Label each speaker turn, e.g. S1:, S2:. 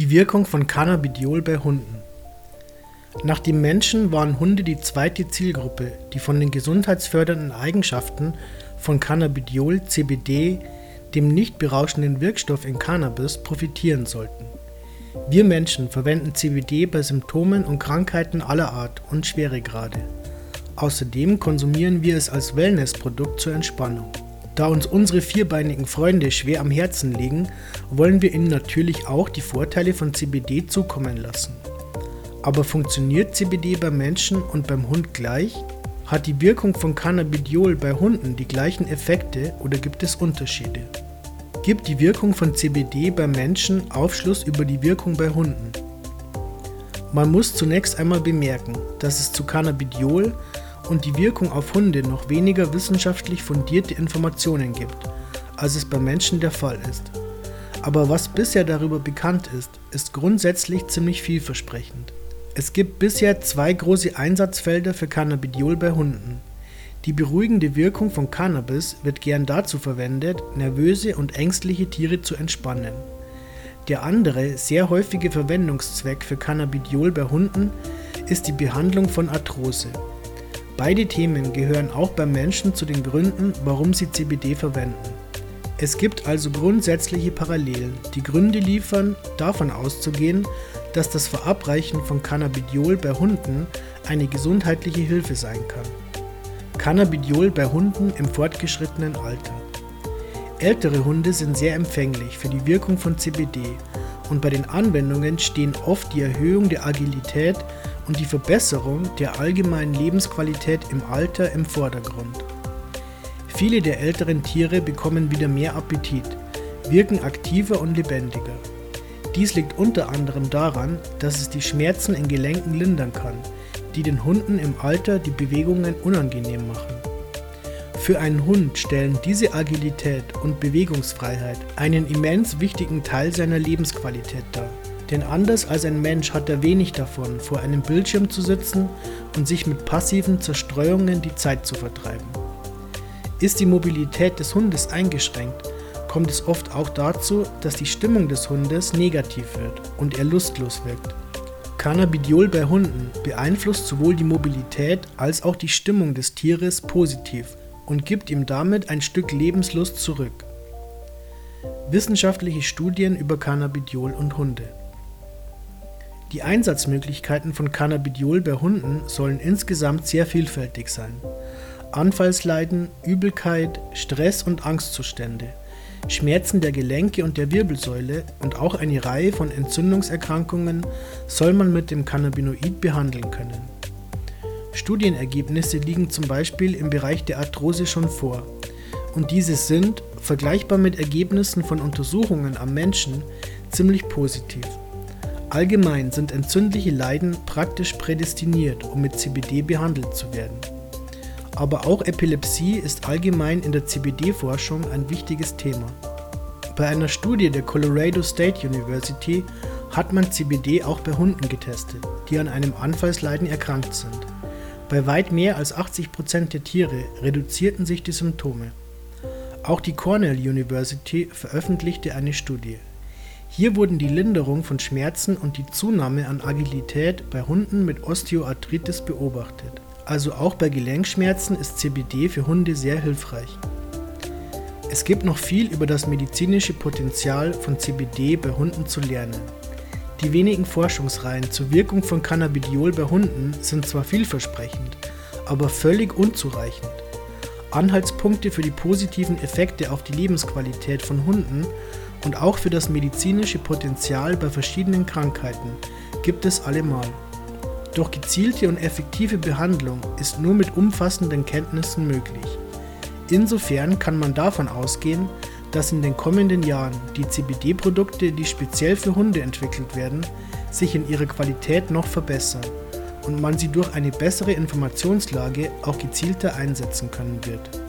S1: Die Wirkung von Cannabidiol bei Hunden. Nach dem Menschen waren Hunde die zweite Zielgruppe, die von den gesundheitsfördernden Eigenschaften von Cannabidiol (CBD), dem nicht berauschenden Wirkstoff in Cannabis, profitieren sollten. Wir Menschen verwenden CBD bei Symptomen und Krankheiten aller Art und Schweregrade. Außerdem konsumieren wir es als Wellnessprodukt zur Entspannung da uns unsere vierbeinigen Freunde schwer am Herzen liegen, wollen wir ihnen natürlich auch die Vorteile von CBD zukommen lassen. Aber funktioniert CBD beim Menschen und beim Hund gleich? Hat die Wirkung von Cannabidiol bei Hunden die gleichen Effekte oder gibt es Unterschiede? Gibt die Wirkung von CBD beim Menschen Aufschluss über die Wirkung bei Hunden? Man muss zunächst einmal bemerken, dass es zu Cannabidiol und die Wirkung auf Hunde noch weniger wissenschaftlich fundierte Informationen gibt, als es bei Menschen der Fall ist. Aber was bisher darüber bekannt ist, ist grundsätzlich ziemlich vielversprechend. Es gibt bisher zwei große Einsatzfelder für Cannabidiol bei Hunden. Die beruhigende Wirkung von Cannabis wird gern dazu verwendet, nervöse und ängstliche Tiere zu entspannen. Der andere, sehr häufige Verwendungszweck für Cannabidiol bei Hunden ist die Behandlung von Arthrose. Beide Themen gehören auch beim Menschen zu den Gründen, warum sie CBD verwenden. Es gibt also grundsätzliche Parallelen, die Gründe liefern, davon auszugehen, dass das Verabreichen von Cannabidiol bei Hunden eine gesundheitliche Hilfe sein kann. Cannabidiol bei Hunden im fortgeschrittenen Alter. Ältere Hunde sind sehr empfänglich für die Wirkung von CBD und bei den Anwendungen stehen oft die Erhöhung der Agilität und die Verbesserung der allgemeinen Lebensqualität im Alter im Vordergrund. Viele der älteren Tiere bekommen wieder mehr Appetit, wirken aktiver und lebendiger. Dies liegt unter anderem daran, dass es die Schmerzen in Gelenken lindern kann, die den Hunden im Alter die Bewegungen unangenehm machen. Für einen Hund stellen diese Agilität und Bewegungsfreiheit einen immens wichtigen Teil seiner Lebensqualität dar. Denn anders als ein Mensch hat er wenig davon, vor einem Bildschirm zu sitzen und sich mit passiven Zerstreuungen die Zeit zu vertreiben. Ist die Mobilität des Hundes eingeschränkt, kommt es oft auch dazu, dass die Stimmung des Hundes negativ wird und er lustlos wirkt. Cannabidiol bei Hunden beeinflusst sowohl die Mobilität als auch die Stimmung des Tieres positiv und gibt ihm damit ein Stück Lebenslust zurück. Wissenschaftliche Studien über Cannabidiol und Hunde die Einsatzmöglichkeiten von Cannabidiol bei Hunden sollen insgesamt sehr vielfältig sein. Anfallsleiden, Übelkeit, Stress und Angstzustände, Schmerzen der Gelenke und der Wirbelsäule und auch eine Reihe von Entzündungserkrankungen soll man mit dem Cannabinoid behandeln können. Studienergebnisse liegen zum Beispiel im Bereich der Arthrose schon vor und diese sind, vergleichbar mit Ergebnissen von Untersuchungen am Menschen, ziemlich positiv. Allgemein sind entzündliche Leiden praktisch prädestiniert, um mit CBD behandelt zu werden. Aber auch Epilepsie ist allgemein in der CBD-Forschung ein wichtiges Thema. Bei einer Studie der Colorado State University hat man CBD auch bei Hunden getestet, die an einem Anfallsleiden erkrankt sind. Bei weit mehr als 80 Prozent der Tiere reduzierten sich die Symptome. Auch die Cornell University veröffentlichte eine Studie. Hier wurden die Linderung von Schmerzen und die Zunahme an Agilität bei Hunden mit Osteoarthritis beobachtet. Also auch bei Gelenkschmerzen ist CBD für Hunde sehr hilfreich. Es gibt noch viel über das medizinische Potenzial von CBD bei Hunden zu lernen. Die wenigen Forschungsreihen zur Wirkung von Cannabidiol bei Hunden sind zwar vielversprechend, aber völlig unzureichend. Anhaltspunkte für die positiven Effekte auf die Lebensqualität von Hunden und auch für das medizinische Potenzial bei verschiedenen Krankheiten gibt es allemal. Doch gezielte und effektive Behandlung ist nur mit umfassenden Kenntnissen möglich. Insofern kann man davon ausgehen, dass in den kommenden Jahren die CBD-Produkte, die speziell für Hunde entwickelt werden, sich in ihrer Qualität noch verbessern und man sie durch eine bessere Informationslage auch gezielter einsetzen können wird.